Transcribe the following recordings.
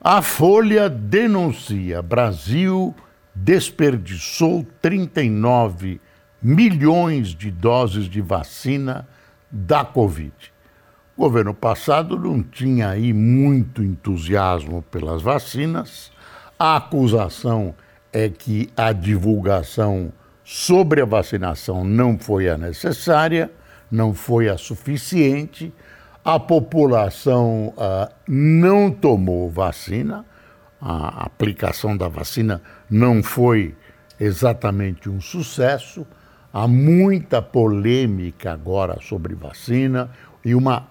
A Folha denuncia: Brasil desperdiçou 39 milhões de doses de vacina da Covid. O governo passado não tinha aí muito entusiasmo pelas vacinas. A acusação é que a divulgação sobre a vacinação não foi a necessária, não foi a suficiente. A população uh, não tomou vacina, a aplicação da vacina não foi exatamente um sucesso. Há muita polêmica agora sobre vacina e uma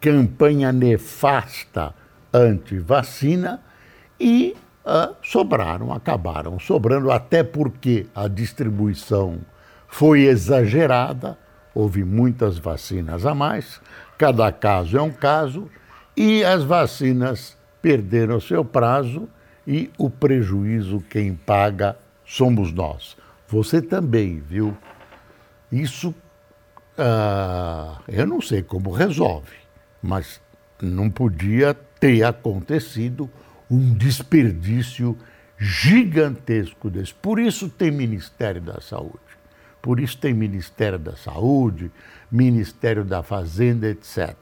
campanha nefasta anti-vacina e uh, sobraram, acabaram sobrando, até porque a distribuição foi exagerada, houve muitas vacinas a mais, cada caso é um caso, e as vacinas perderam seu prazo e o prejuízo quem paga somos nós. Você também, viu? Isso uh, eu não sei como resolve, mas não podia ter acontecido um desperdício gigantesco desse. Por isso tem Ministério da Saúde. Por isso tem Ministério da Saúde, Ministério da Fazenda, etc.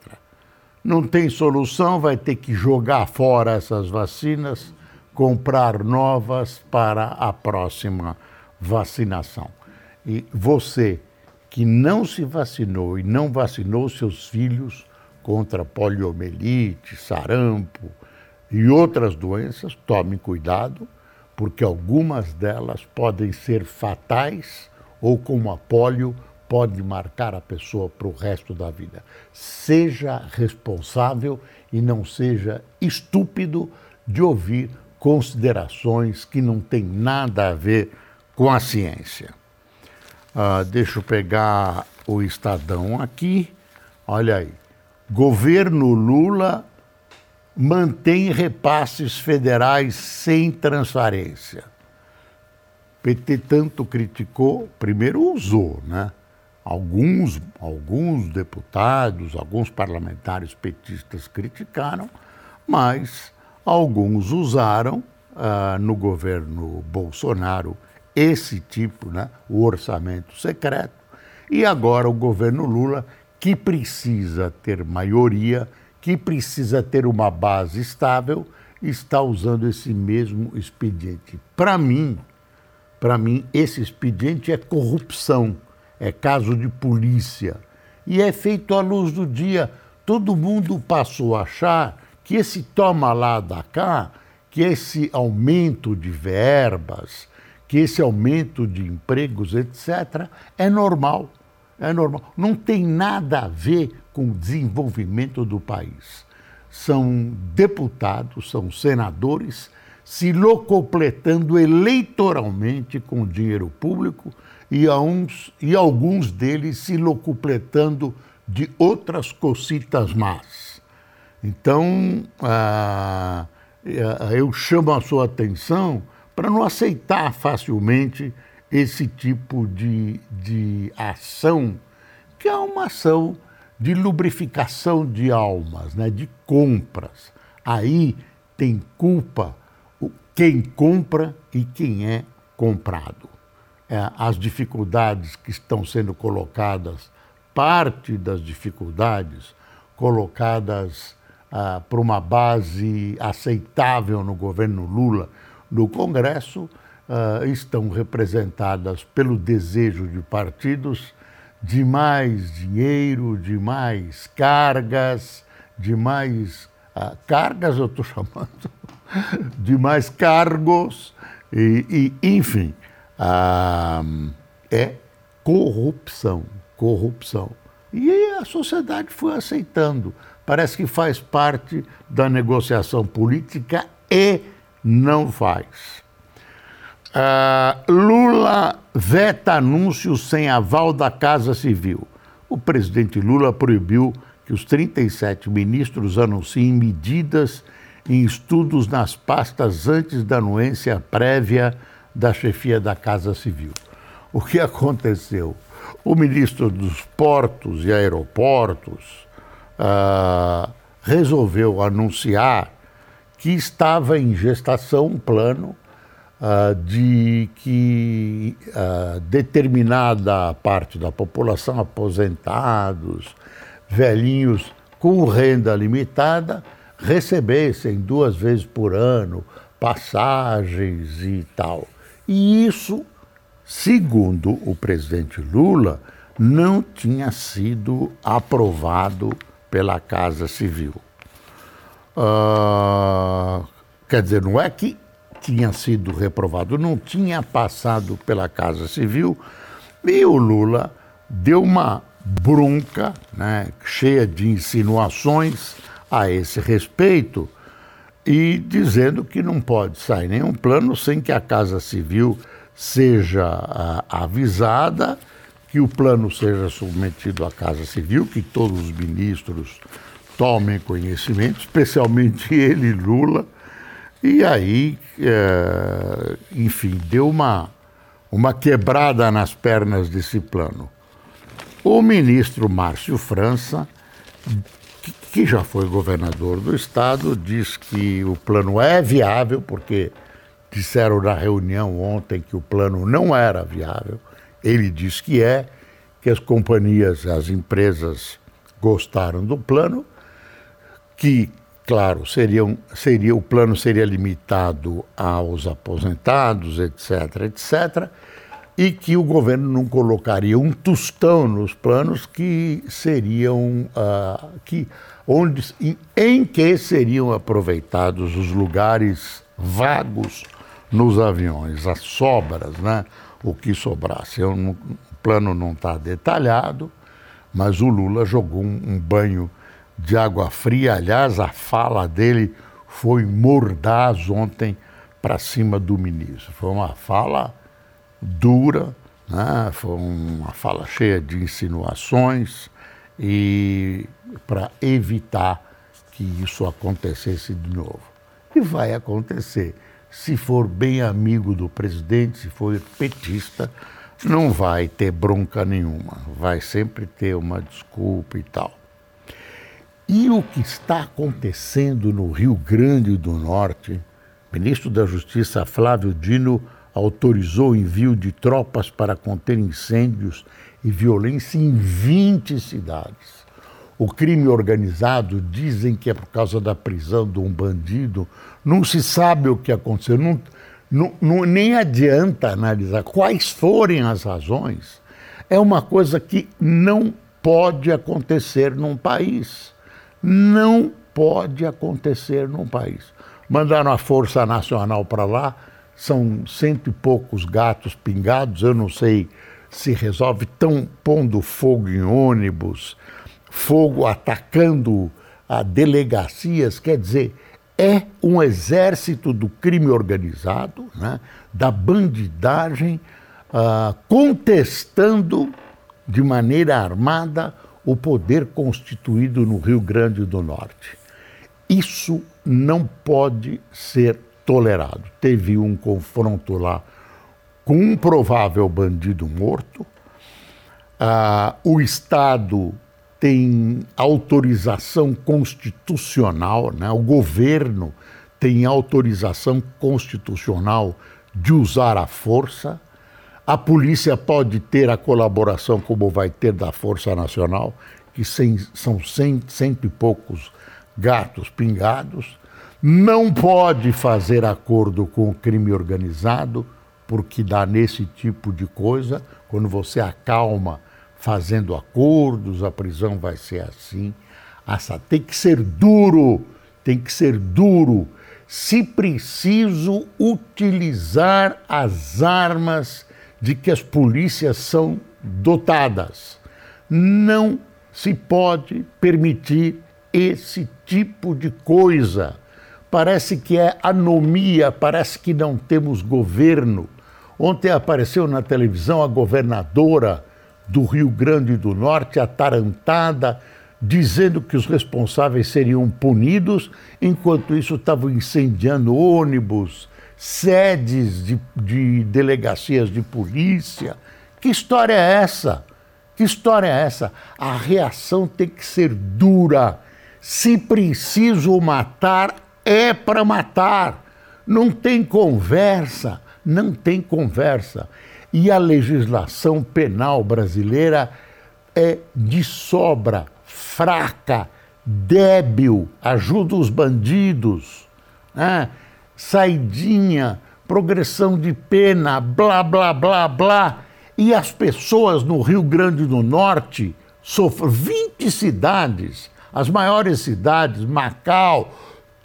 Não tem solução, vai ter que jogar fora essas vacinas, comprar novas para a próxima vacinação. E você que não se vacinou e não vacinou seus filhos contra poliomielite, sarampo, e outras doenças, tome cuidado, porque algumas delas podem ser fatais ou, como a polio, pode marcar a pessoa para o resto da vida. Seja responsável e não seja estúpido de ouvir considerações que não têm nada a ver com a ciência. Ah, deixa eu pegar o Estadão aqui. Olha aí. Governo Lula mantém repasses federais sem transparência. PT tanto criticou, primeiro usou, né? Alguns, alguns deputados, alguns parlamentares petistas criticaram, mas alguns usaram ah, no governo Bolsonaro esse tipo, né, o orçamento secreto, e agora o governo Lula, que precisa ter maioria que precisa ter uma base estável, está usando esse mesmo expediente. Para mim, para mim, esse expediente é corrupção, é caso de polícia. E é feito à luz do dia. Todo mundo passou a achar que esse toma lá da cá, que esse aumento de verbas, que esse aumento de empregos, etc., é normal. É normal. Não tem nada a ver com o desenvolvimento do país. São deputados, são senadores se locupletando eleitoralmente com dinheiro público e, uns, e alguns deles se locupletando de outras cocitas más. Então, ah, eu chamo a sua atenção para não aceitar facilmente esse tipo de, de ação, que é uma ação de lubrificação de almas, né, de compras. Aí tem culpa quem compra e quem é comprado. É, as dificuldades que estão sendo colocadas, parte das dificuldades colocadas ah, para uma base aceitável no governo Lula no Congresso, ah, estão representadas pelo desejo de partidos de mais dinheiro, de mais cargas, de mais ah, cargas, eu estou chamando, de mais cargos, e, e enfim, ah, é corrupção, corrupção. E a sociedade foi aceitando. Parece que faz parte da negociação política e não faz. Uh, Lula veta anúncios sem aval da Casa Civil. O presidente Lula proibiu que os 37 ministros anunciem medidas em estudos nas pastas antes da anuência prévia da chefia da Casa Civil. O que aconteceu? O ministro dos Portos e Aeroportos uh, resolveu anunciar que estava em gestação um plano uh, de que uh, determinada parte da população, aposentados, velhinhos com renda limitada, recebessem duas vezes por ano passagens e tal. E isso, segundo o presidente Lula, não tinha sido aprovado pela Casa Civil. Uh, quer dizer, não é que tinha sido reprovado, não tinha passado pela Casa Civil, e o Lula deu uma bronca, né, cheia de insinuações a esse respeito, e dizendo que não pode sair nenhum plano sem que a Casa Civil seja a, avisada, que o plano seja submetido à Casa Civil, que todos os ministros tomem conhecimento, especialmente ele, Lula, e aí, é, enfim, deu uma, uma quebrada nas pernas desse plano. O ministro Márcio França, que já foi governador do estado, diz que o plano é viável, porque disseram na reunião ontem que o plano não era viável. Ele diz que é, que as companhias, as empresas gostaram do plano, que Claro, seriam, seria, o plano seria limitado aos aposentados, etc., etc., e que o governo não colocaria um tostão nos planos que seriam uh, que onde em, em, que seriam aproveitados os lugares vagos nos aviões, as sobras, né? O que sobrasse. Eu, o plano não está detalhado, mas o Lula jogou um, um banho de água fria. Aliás, a fala dele foi mordaz ontem para cima do ministro. Foi uma fala dura, né? foi uma fala cheia de insinuações e para evitar que isso acontecesse de novo. E vai acontecer. Se for bem amigo do presidente, se for petista, não vai ter bronca nenhuma, vai sempre ter uma desculpa e tal. E o que está acontecendo no Rio Grande do Norte? Ministro da Justiça Flávio Dino autorizou o envio de tropas para conter incêndios e violência em 20 cidades. O crime organizado dizem que é por causa da prisão de um bandido. Não se sabe o que aconteceu. Não, não, não, nem adianta analisar quais forem as razões. É uma coisa que não pode acontecer num país não pode acontecer num país. Mandaram a Força Nacional para lá, são cento e poucos gatos pingados, eu não sei se resolve, estão pondo fogo em ônibus, fogo atacando a delegacias, quer dizer, é um exército do crime organizado, né, da bandidagem, uh, contestando de maneira armada o poder constituído no Rio Grande do Norte. Isso não pode ser tolerado. Teve um confronto lá com um provável bandido morto. Ah, o Estado tem autorização constitucional, né? o governo tem autorização constitucional de usar a força. A polícia pode ter a colaboração, como vai ter da Força Nacional, que sem, são cento, cento e poucos gatos pingados. Não pode fazer acordo com o crime organizado, porque dá nesse tipo de coisa. Quando você acalma fazendo acordos, a prisão vai ser assim. Essa, tem que ser duro, tem que ser duro. Se preciso utilizar as armas de que as polícias são dotadas. Não se pode permitir esse tipo de coisa, parece que é anomia, parece que não temos governo. Ontem apareceu na televisão a governadora do Rio Grande do Norte, atarantada, dizendo que os responsáveis seriam punidos, enquanto isso estavam incendiando ônibus, sedes de, de delegacias de polícia. Que história é essa? Que história é essa? A reação tem que ser dura. Se preciso matar, é para matar. Não tem conversa, não tem conversa. E a legislação penal brasileira é de sobra, fraca, débil, ajuda os bandidos, né? saidinha, progressão de pena, blá, blá, blá, blá. E as pessoas no Rio Grande do Norte sofrem 20 cidades, as maiores cidades, Macau,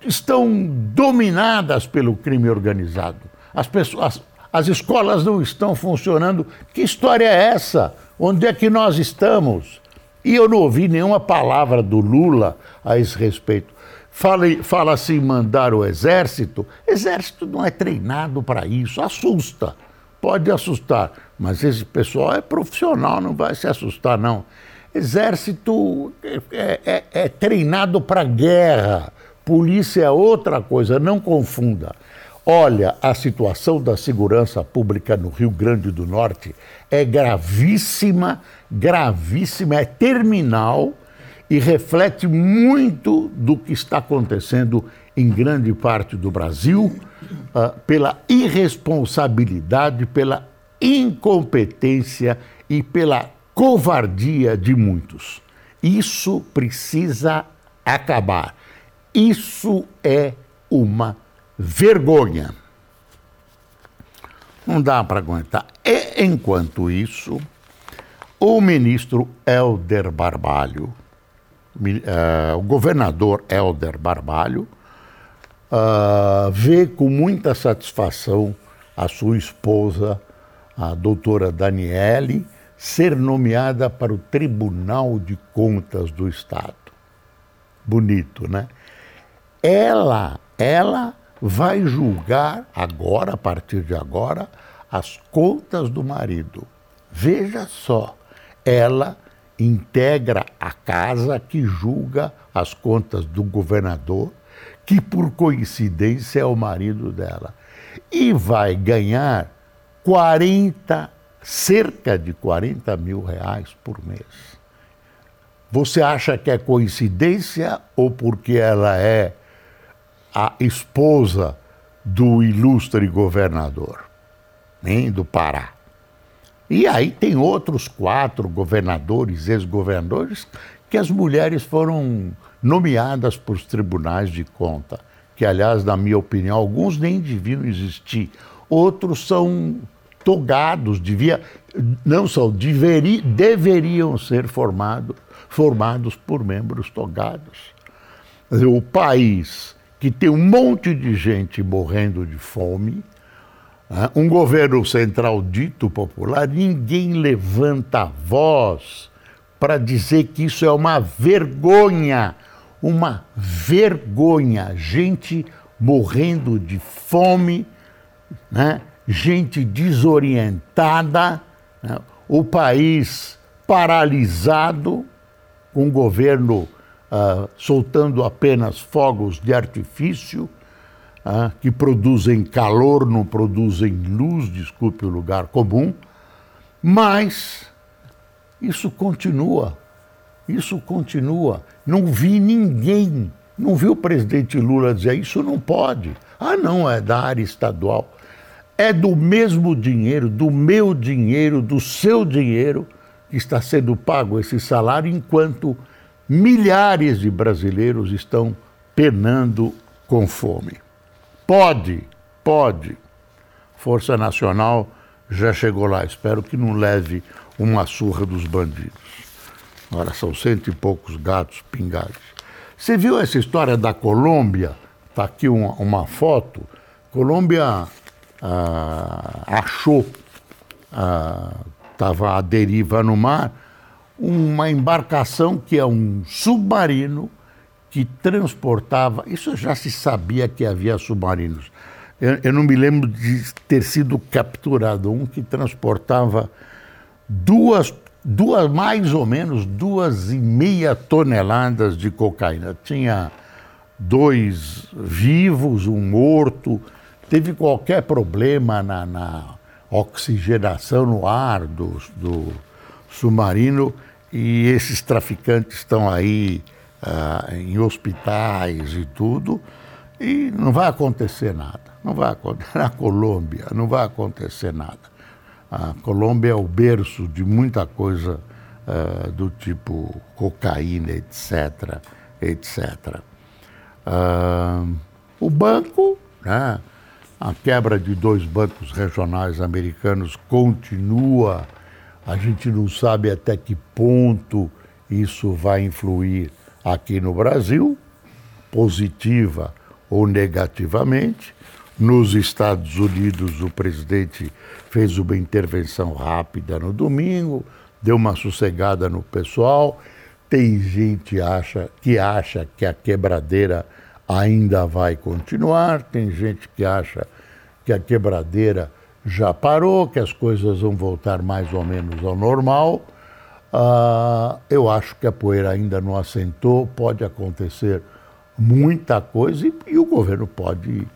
estão dominadas pelo crime organizado. As pessoas, as escolas não estão funcionando. Que história é essa? Onde é que nós estamos? E eu não ouvi nenhuma palavra do Lula a esse respeito. Fala, fala assim, mandar o exército. Exército não é treinado para isso. Assusta. Pode assustar. Mas esse pessoal é profissional, não vai se assustar, não. Exército é, é, é treinado para guerra. Polícia é outra coisa, não confunda. Olha, a situação da segurança pública no Rio Grande do Norte é gravíssima, gravíssima, é terminal e reflete muito do que está acontecendo em grande parte do Brasil uh, pela irresponsabilidade, pela incompetência e pela covardia de muitos. Isso precisa acabar. Isso é uma vergonha. Não dá para aguentar. E, enquanto isso, o ministro Helder Barbalho, uh, o governador Helder Barbalho, uh, vê com muita satisfação a sua esposa, a doutora Daniele, ser nomeada para o Tribunal de Contas do Estado. Bonito, né? Ela, ela vai julgar agora, a partir de agora, as contas do marido. Veja só, ela integra a casa que julga as contas do governador, que por coincidência é o marido dela, e vai ganhar 40, cerca de 40 mil reais por mês. Você acha que é coincidência ou porque ela é a esposa do ilustre governador, hein, do Pará. E aí tem outros quatro governadores, ex-governadores, que as mulheres foram nomeadas para os tribunais de conta, que, aliás, na minha opinião, alguns nem deviam existir. Outros são togados, devia, não são, deveri, deveriam ser formado, formados por membros togados. O país que tem um monte de gente morrendo de fome, né? um governo central dito popular, ninguém levanta a voz para dizer que isso é uma vergonha, uma vergonha. Gente morrendo de fome, né? gente desorientada, né? o país paralisado, um governo uh, soltando apenas fogos de artifício, uh, que produzem calor, não produzem luz, desculpe o lugar comum, mas isso continua, isso continua. Não vi ninguém, não vi o presidente Lula dizer isso não pode. Ah, não, é da área estadual. É do mesmo dinheiro, do meu dinheiro, do seu dinheiro, que está sendo pago esse salário, enquanto milhares de brasileiros estão penando com fome. Pode, pode. Força Nacional já chegou lá. Espero que não leve uma surra dos bandidos. Agora são cento e poucos gatos pingados. Você viu essa história da Colômbia? Está aqui uma, uma, foto. Colômbia ah, achou, estava ah, à deriva no mar, uma embarcação que é um submarino que transportava. Isso já se sabia que havia submarinos. Eu, eu não me lembro de ter sido capturado um que transportava duas, duas mais ou menos duas e meia toneladas de cocaína. Tinha dois vivos, um morto. Teve qualquer problema na, na oxigenação no ar do, do submarino e esses traficantes estão aí uh, em hospitais e tudo, e não vai acontecer nada. Não vai acontecer. Na Colômbia não vai acontecer nada. A Colômbia é o berço de muita coisa uh, do tipo cocaína, etc. etc. Uh, o banco, né, a quebra de dois bancos regionais americanos continua. A gente não sabe até que ponto isso vai influir aqui no Brasil, positiva ou negativamente. Nos Estados Unidos, o presidente fez uma intervenção rápida no domingo, deu uma sossegada no pessoal. Tem gente acha, que acha que a quebradeira ainda vai continuar, tem gente que acha que a quebradeira já parou, que as coisas vão voltar mais ou menos ao normal. Uh, eu acho que a poeira ainda não assentou, pode acontecer muita coisa e, e o governo pode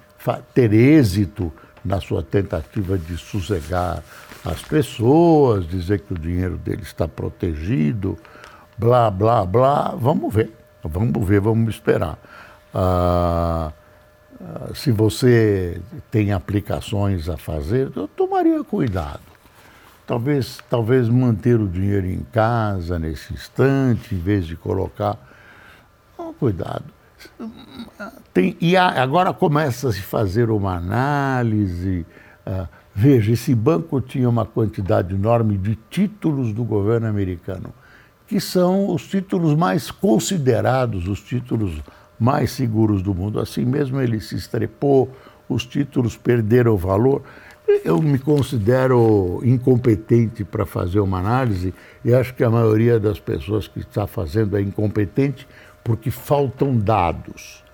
ter êxito na sua tentativa de sossegar as pessoas, dizer que o dinheiro dele está protegido, blá, blá, blá. Vamos ver, vamos ver, vamos esperar. Uh, se você tem aplicações a fazer, eu tomaria cuidado Talvez, talvez manter o dinheiro em casa nesse instante, em vez de colocar. Oh, cuidado. Tem, e agora começa a se fazer uma análise. Uh, veja, esse banco tinha uma quantidade enorme de títulos do governo americano, que são os títulos mais considerados, os títulos mais seguros do mundo. Assim mesmo ele se estrepou, os títulos perderam valor. Eu me considero incompetente para fazer uma análise e acho que a maioria das pessoas que está fazendo é incompetente porque faltam dados.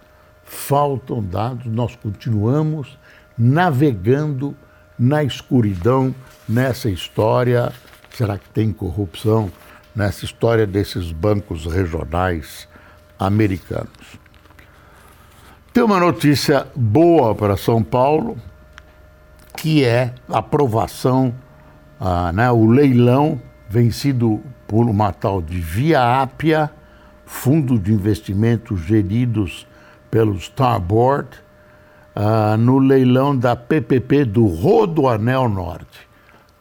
Faltam dados, nós continuamos navegando na escuridão nessa história. Será que tem corrupção nessa história desses bancos regionais americanos? Tem uma notícia boa para São Paulo que é a aprovação, ah, né, o leilão vencido por uma tal de Via Ápia, fundo de investimentos geridos pelo Starboard, ah, no leilão da PPP do Rodoanel Norte.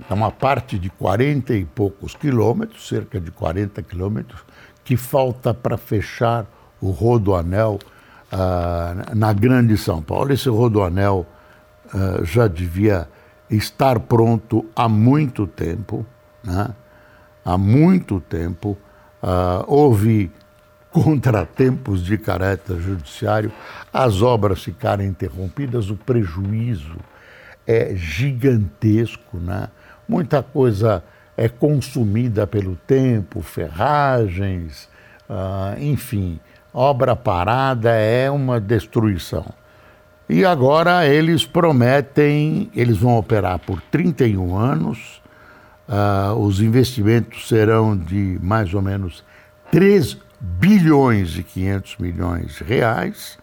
É uma parte de 40 e poucos quilômetros, cerca de 40 quilômetros, que falta para fechar o Rodoanel ah, na Grande São Paulo. Esse Rodoanel uh, já devia estar pronto há muito tempo, né? há muito tempo. Uh, houve contratempos de caráter judiciário, as obras ficaram interrompidas, o prejuízo é gigantesco, né? muita coisa é consumida pelo tempo, ferragens, uh, enfim, obra parada é uma destruição. E agora eles prometem, eles vão operar por 31 anos, uh, os investimentos serão de mais ou menos 3 bilhões e 500 milhões de reais.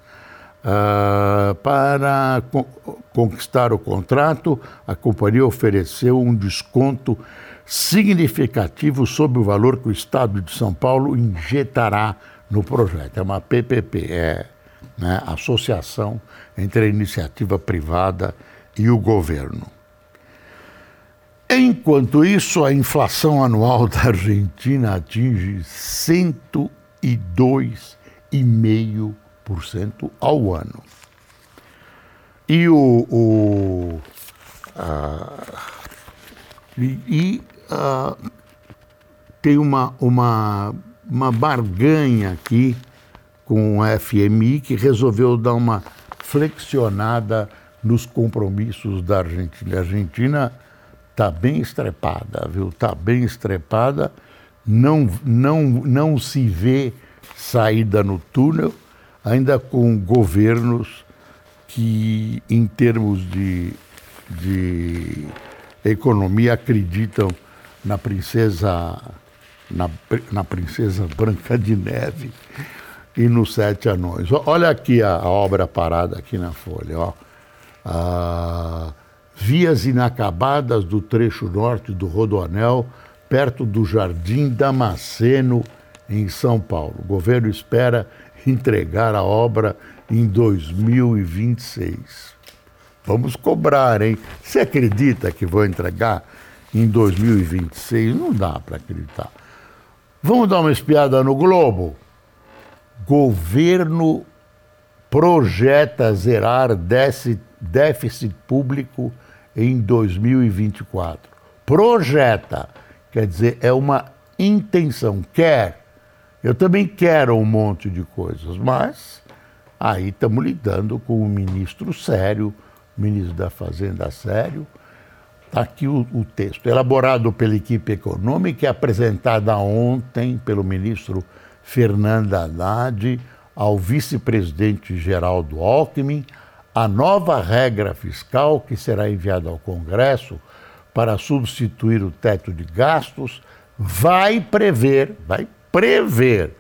Uh, para co conquistar o contrato, a companhia ofereceu um desconto significativo sobre o valor que o Estado de São Paulo injetará no projeto. É uma PPP, é né, associação entre a iniciativa privada e o governo. Enquanto isso, a inflação anual da Argentina atinge 102,5% ao ano. E o. o e, e tem uma, uma, uma barganha aqui com o FMI que resolveu dar uma flexionada nos compromissos da Argentina. A Argentina está bem estrepada, viu? Está bem estrepada, não, não, não se vê saída no túnel. ainda com governos que, em termos de, de economia, acreditam na princesa, na, na princesa Branca de Neve e nos Sete Anões. Olha aqui a, a obra parada aqui na folha, ó. Ah, vias inacabadas do trecho norte do Rodoanel, perto do Jardim Damasceno, em São Paulo. O governo espera entregar a obra em 2026. Vamos cobrar, hein? Você acredita que vou entregar em 2026? Não dá para acreditar. Vamos dar uma espiada no Globo? Governo projeta zerar déficit público em 2024. Projeta, quer dizer, é uma intenção, quer eu também quero um monte de coisas, mas aí estamos lidando com um ministro sério, ministro da Fazenda sério. Está aqui o, o, texto, elaborado pela equipe econômica e apresentada ontem pelo ministro Fernando Haddad ao vice-presidente Geraldo Alckmin, a nova regra fiscal que será enviada ao Congresso para substituir o teto de gastos vai prever, vai prever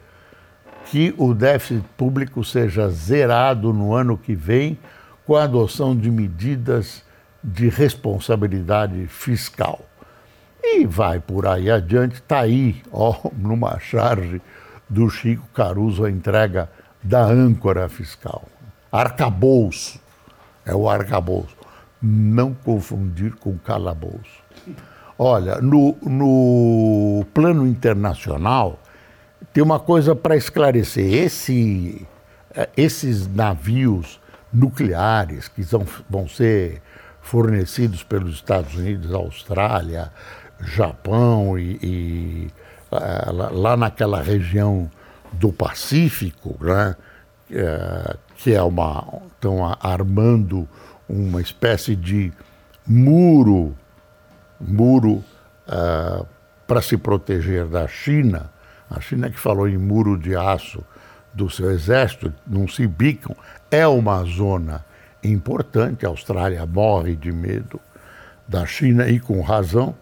que o déficit público seja zerado no ano que vem com a adoção de medidas de responsabilidade fiscal. E vai por aí adiante, está aí, ó, numa charge do Chico Caruso, a entrega da âncora fiscal. Arcabouço, é o arcabouço. Não confundir com calabouço. Olha, no, no plano internacional, tem uma coisa para esclarecer. Esse, é, esses navios nucleares que são, vão ser fornecidos pelos Estados Unidos, Austrália, Japão e, e é, lá naquela região do Pacífico, né, é, que é uma estão armando uma espécie de muro muro uh, para se proteger da China. A China que falou em muro de aço do seu exército, não se bicam, é uma zona importante. A Austrália morre de medo da China e com razão.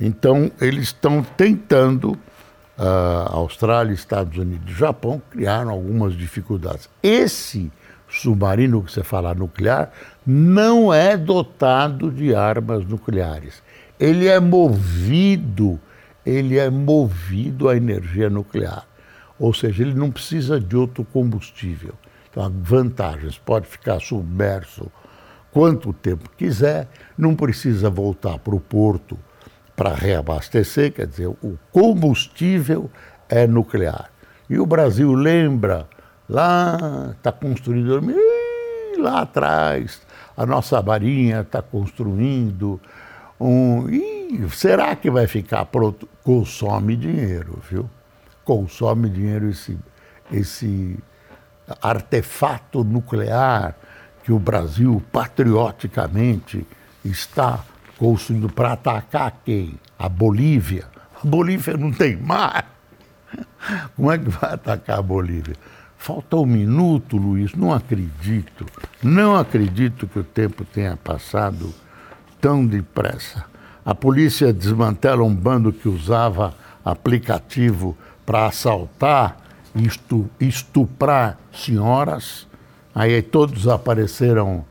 Então, eles estão tentando, uh, Austrália, Estados Unidos e Japão, criaram algumas dificuldades. Esse submarino que você fala nuclear não é dotado de armas nucleares. Ele é movido ele é movido à energia nuclear. Ou seja, ele não precisa de outro combustível. Então, vantagens, pode ficar submerso quanto tempo quiser, não precisa voltar para o porto para reabastecer, quer dizer, o combustível é nuclear. E o Brasil lembra, lá está construindo, lá atrás, a nossa marinha está construindo um. E será que vai ficar pronto? Consome dinheiro, viu? Consome dinheiro esse, esse artefato nuclear que o Brasil patrioticamente está construindo para atacar quem? A Bolívia. A Bolívia não tem mar. Como é que vai atacar a Bolívia? Falta um minuto, Luiz, não acredito. Não acredito que o tempo tenha passado tão depressa. A polícia desmantela um bando que usava aplicativo para assaltar estuprar senhoras. Aí todos apareceram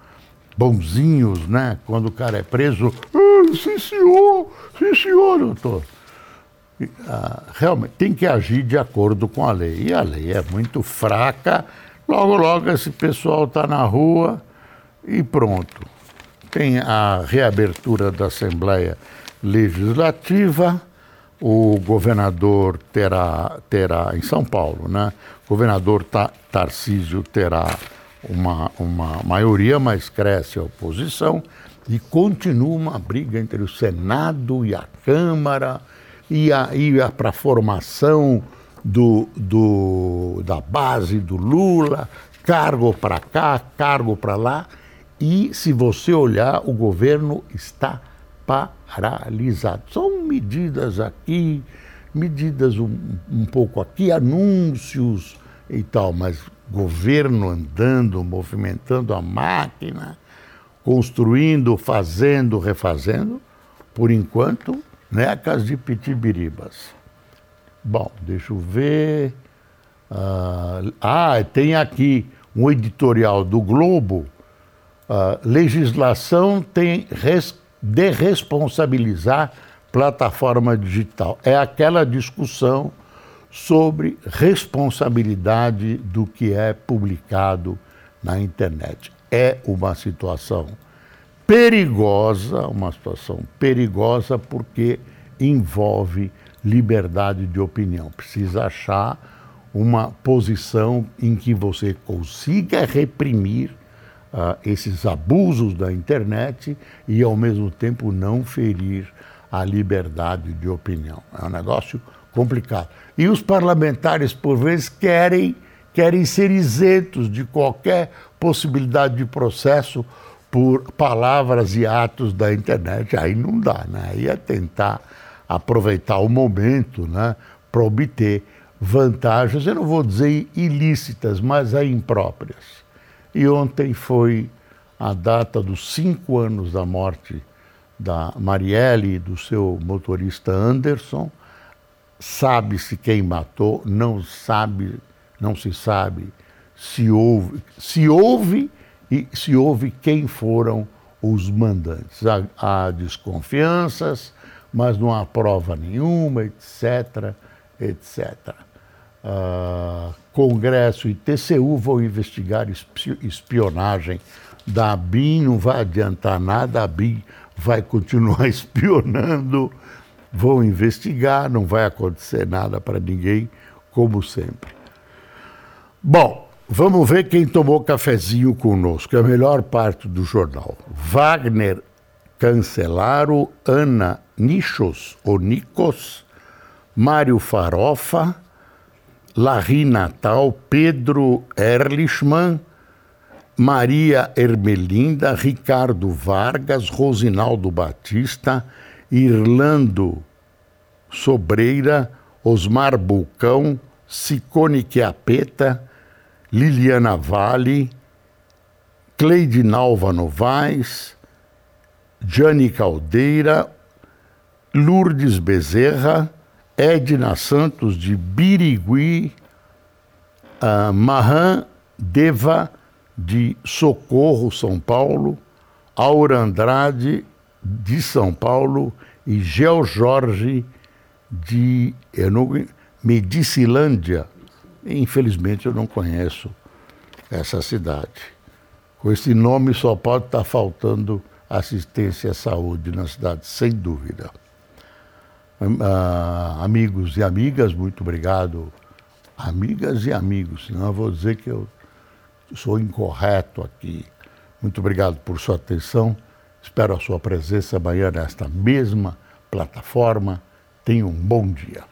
bonzinhos, né? Quando o cara é preso, ah, sim senhor, sim senhor, doutor. Ah, realmente tem que agir de acordo com a lei. E a lei é muito fraca. Logo, logo esse pessoal está na rua e pronto tem a reabertura da Assembleia Legislativa, o governador terá, terá em São Paulo, né? O governador Ta, Tarcísio terá uma, uma maioria, mas cresce a oposição e continua uma briga entre o Senado e a Câmara e, a, e a, para formação do, do, da base do Lula, cargo para cá, cargo para lá. E se você olhar, o governo está paralisado. São medidas aqui, medidas um, um pouco aqui, anúncios e tal, mas governo andando, movimentando a máquina, construindo, fazendo, refazendo, por enquanto, necas de pitibiribas. Bom, deixa eu ver. Uh, ah, tem aqui um editorial do Globo. Uh, legislação tem res, de responsabilizar plataforma digital. É aquela discussão sobre responsabilidade do que é publicado na internet. É uma situação perigosa, uma situação perigosa porque envolve liberdade de opinião. Precisa achar uma posição em que você consiga reprimir uh, esses abusos da internet e, ao mesmo tempo, não ferir a liberdade de opinião. É um negócio complicado. E os parlamentares, por vezes, querem, querem ser isentos de qualquer possibilidade de processo por palavras e atos da internet. Aí não dá, né? Aí é tentar aproveitar o momento né, para obter vantagens, eu não vou dizer ilícitas, mas é impróprias. E ontem foi a data dos cinco anos da morte da Marielle e do seu motorista Anderson. Sabe-se quem matou, não sabe, não se sabe se houve, se houve e se houve quem foram os mandantes. Há, há desconfianças, mas não há prova nenhuma, etc, etc. Uh, Congresso e TCU vão investigar espionagem da ABIN, não vai adiantar nada, a ABIN vai continuar espionando, vão investigar, não vai acontecer nada para ninguém, como sempre. Bom, vamos ver quem tomou cafezinho conosco, é a melhor parte do jornal. Wagner Cancelaro, Ana Nichos ou Nicos, Mário Farofa, Larry Natal, Pedro Erlichman, Maria Ermelinda, Ricardo Vargas, Rosinaldo Batista, Irlando Sobreira, Osmar Bulcão, Sicone Quiapeta, Liliana Vale, Cleide Nalva Novaes, Jane Caldeira, Lourdes Bezerra, Edna Santos de Birigui, uh, Mahan Deva de Socorro, São Paulo, Aura Andrade de São Paulo e Gel Jorge de Medicilândia. Infelizmente eu não conheço essa cidade. Com esse nome só pode estar faltando assistência à saúde na cidade, sem dúvida. Uh, amigos e amigas, muito obrigado. Amigas e amigos, senão eu vou dizer que eu sou incorreto aqui. Muito obrigado por sua atenção. Espero a sua presença amanhã nesta mesma plataforma. Tenha um bom dia.